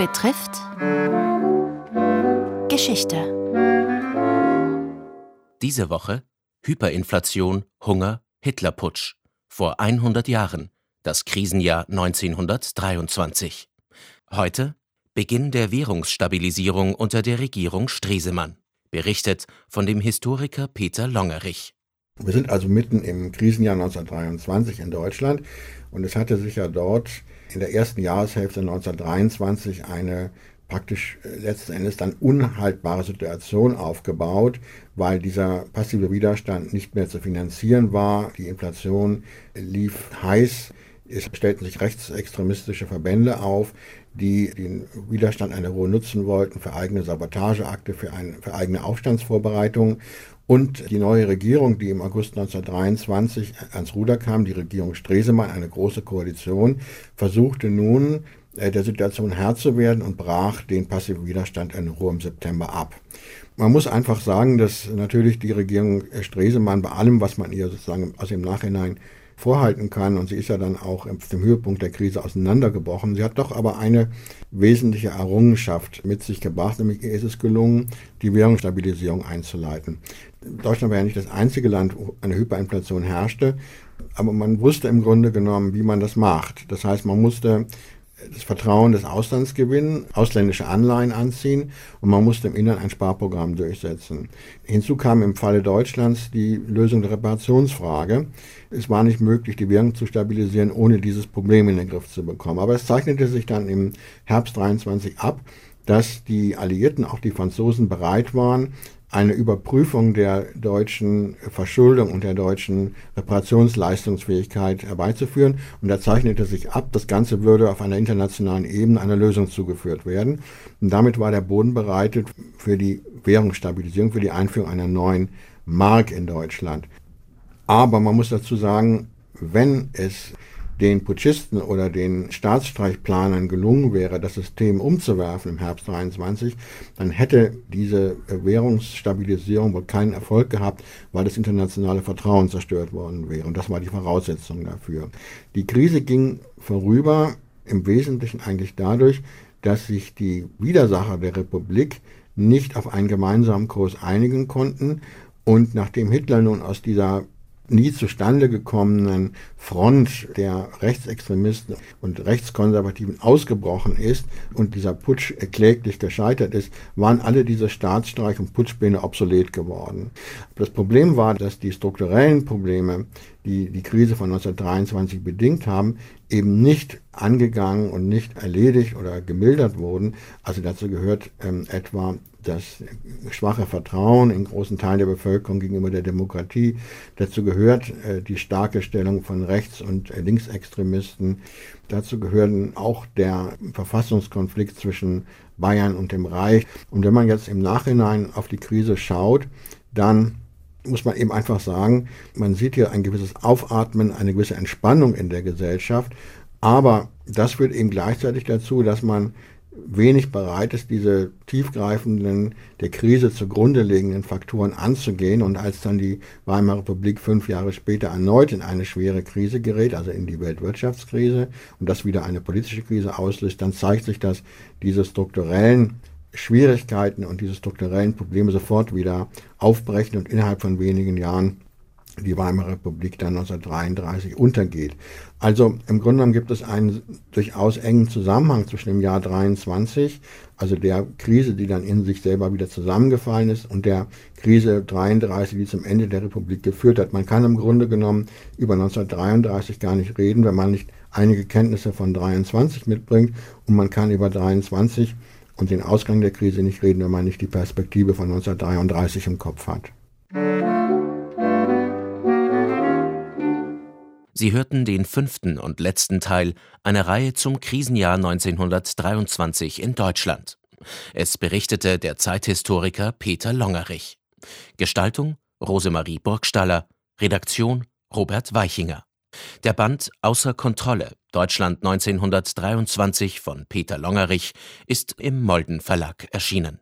betrifft Geschichte. Diese Woche Hyperinflation, Hunger, Hitlerputsch. Vor 100 Jahren, das Krisenjahr 1923. Heute Beginn der Währungsstabilisierung unter der Regierung Stresemann. Berichtet von dem Historiker Peter Longerich. Wir sind also mitten im Krisenjahr 1923 in Deutschland und es hatte sich ja dort in der ersten Jahreshälfte 1923 eine praktisch äh, letzten Endes dann unhaltbare Situation aufgebaut, weil dieser passive Widerstand nicht mehr zu finanzieren war. Die Inflation lief heiß. Es stellten sich rechtsextremistische Verbände auf, die den Widerstand einer Ruhe nutzen wollten für eigene Sabotageakte, für, ein, für eigene Aufstandsvorbereitungen. Und die neue Regierung, die im August 1923 ans Ruder kam, die Regierung Stresemann, eine große Koalition, versuchte nun äh, der Situation Herr zu werden und brach den passiven Widerstand in Ruhe im September ab. Man muss einfach sagen, dass natürlich die Regierung Stresemann bei allem, was man ihr sozusagen aus dem Nachhinein vorhalten kann, und sie ist ja dann auch auf dem Höhepunkt der Krise auseinandergebrochen. Sie hat doch aber eine wesentliche Errungenschaft mit sich gebracht, nämlich ist es gelungen, die Währungsstabilisierung einzuleiten. Deutschland war ja nicht das einzige Land, wo eine Hyperinflation herrschte, aber man wusste im Grunde genommen, wie man das macht. Das heißt, man musste das Vertrauen des Auslands gewinnen, ausländische Anleihen anziehen und man musste im Innern ein Sparprogramm durchsetzen. Hinzu kam im Falle Deutschlands die Lösung der Reparationsfrage. Es war nicht möglich, die Währung zu stabilisieren, ohne dieses Problem in den Griff zu bekommen. Aber es zeichnete sich dann im Herbst 23 ab, dass die Alliierten, auch die Franzosen, bereit waren, eine Überprüfung der deutschen Verschuldung und der deutschen Reparationsleistungsfähigkeit herbeizuführen. Und da zeichnete sich ab, das Ganze würde auf einer internationalen Ebene einer Lösung zugeführt werden. Und damit war der Boden bereitet für die Währungsstabilisierung, für die Einführung einer neuen Mark in Deutschland. Aber man muss dazu sagen, wenn es den Putschisten oder den Staatsstreichplanern gelungen wäre, das System umzuwerfen im Herbst 23, dann hätte diese Währungsstabilisierung wohl keinen Erfolg gehabt, weil das internationale Vertrauen zerstört worden wäre. Und das war die Voraussetzung dafür. Die Krise ging vorüber im Wesentlichen eigentlich dadurch, dass sich die Widersacher der Republik nicht auf einen gemeinsamen Kurs einigen konnten. Und nachdem Hitler nun aus dieser nie zustande gekommenen Front der Rechtsextremisten und Rechtskonservativen ausgebrochen ist und dieser Putsch kläglich gescheitert ist, waren alle diese Staatsstreich- und Putschpläne obsolet geworden. Das Problem war, dass die strukturellen Probleme, die die Krise von 1923 bedingt haben, eben nicht angegangen und nicht erledigt oder gemildert wurden. Also dazu gehört ähm, etwa das schwache Vertrauen in großen Teilen der Bevölkerung gegenüber der Demokratie. Dazu gehört äh, die starke Stellung von Rechts- und äh, Linksextremisten. Dazu gehören auch der Verfassungskonflikt zwischen Bayern und dem Reich. Und wenn man jetzt im Nachhinein auf die Krise schaut, dann muss man eben einfach sagen, man sieht hier ein gewisses Aufatmen, eine gewisse Entspannung in der Gesellschaft. Aber das führt eben gleichzeitig dazu, dass man wenig bereit ist, diese tiefgreifenden, der Krise zugrunde liegenden Faktoren anzugehen. Und als dann die Weimarer Republik fünf Jahre später erneut in eine schwere Krise gerät, also in die Weltwirtschaftskrise, und das wieder eine politische Krise auslöst, dann zeigt sich, dass diese strukturellen Schwierigkeiten und diese strukturellen Probleme sofort wieder aufbrechen und innerhalb von wenigen Jahren die Weimarer Republik dann 1933 untergeht. Also im Grunde genommen gibt es einen durchaus engen Zusammenhang zwischen dem Jahr 23, also der Krise, die dann in sich selber wieder zusammengefallen ist, und der Krise 33, die zum Ende der Republik geführt hat. Man kann im Grunde genommen über 1933 gar nicht reden, wenn man nicht einige Kenntnisse von 23 mitbringt, und man kann über 23 und den Ausgang der Krise nicht reden, wenn man nicht die Perspektive von 1933 im Kopf hat. Sie hörten den fünften und letzten Teil einer Reihe zum Krisenjahr 1923 in Deutschland. Es berichtete der Zeithistoriker Peter Longerich. Gestaltung Rosemarie Burgstaller, Redaktion Robert Weichinger. Der Band Außer Kontrolle Deutschland 1923 von Peter Longerich ist im Molden Verlag erschienen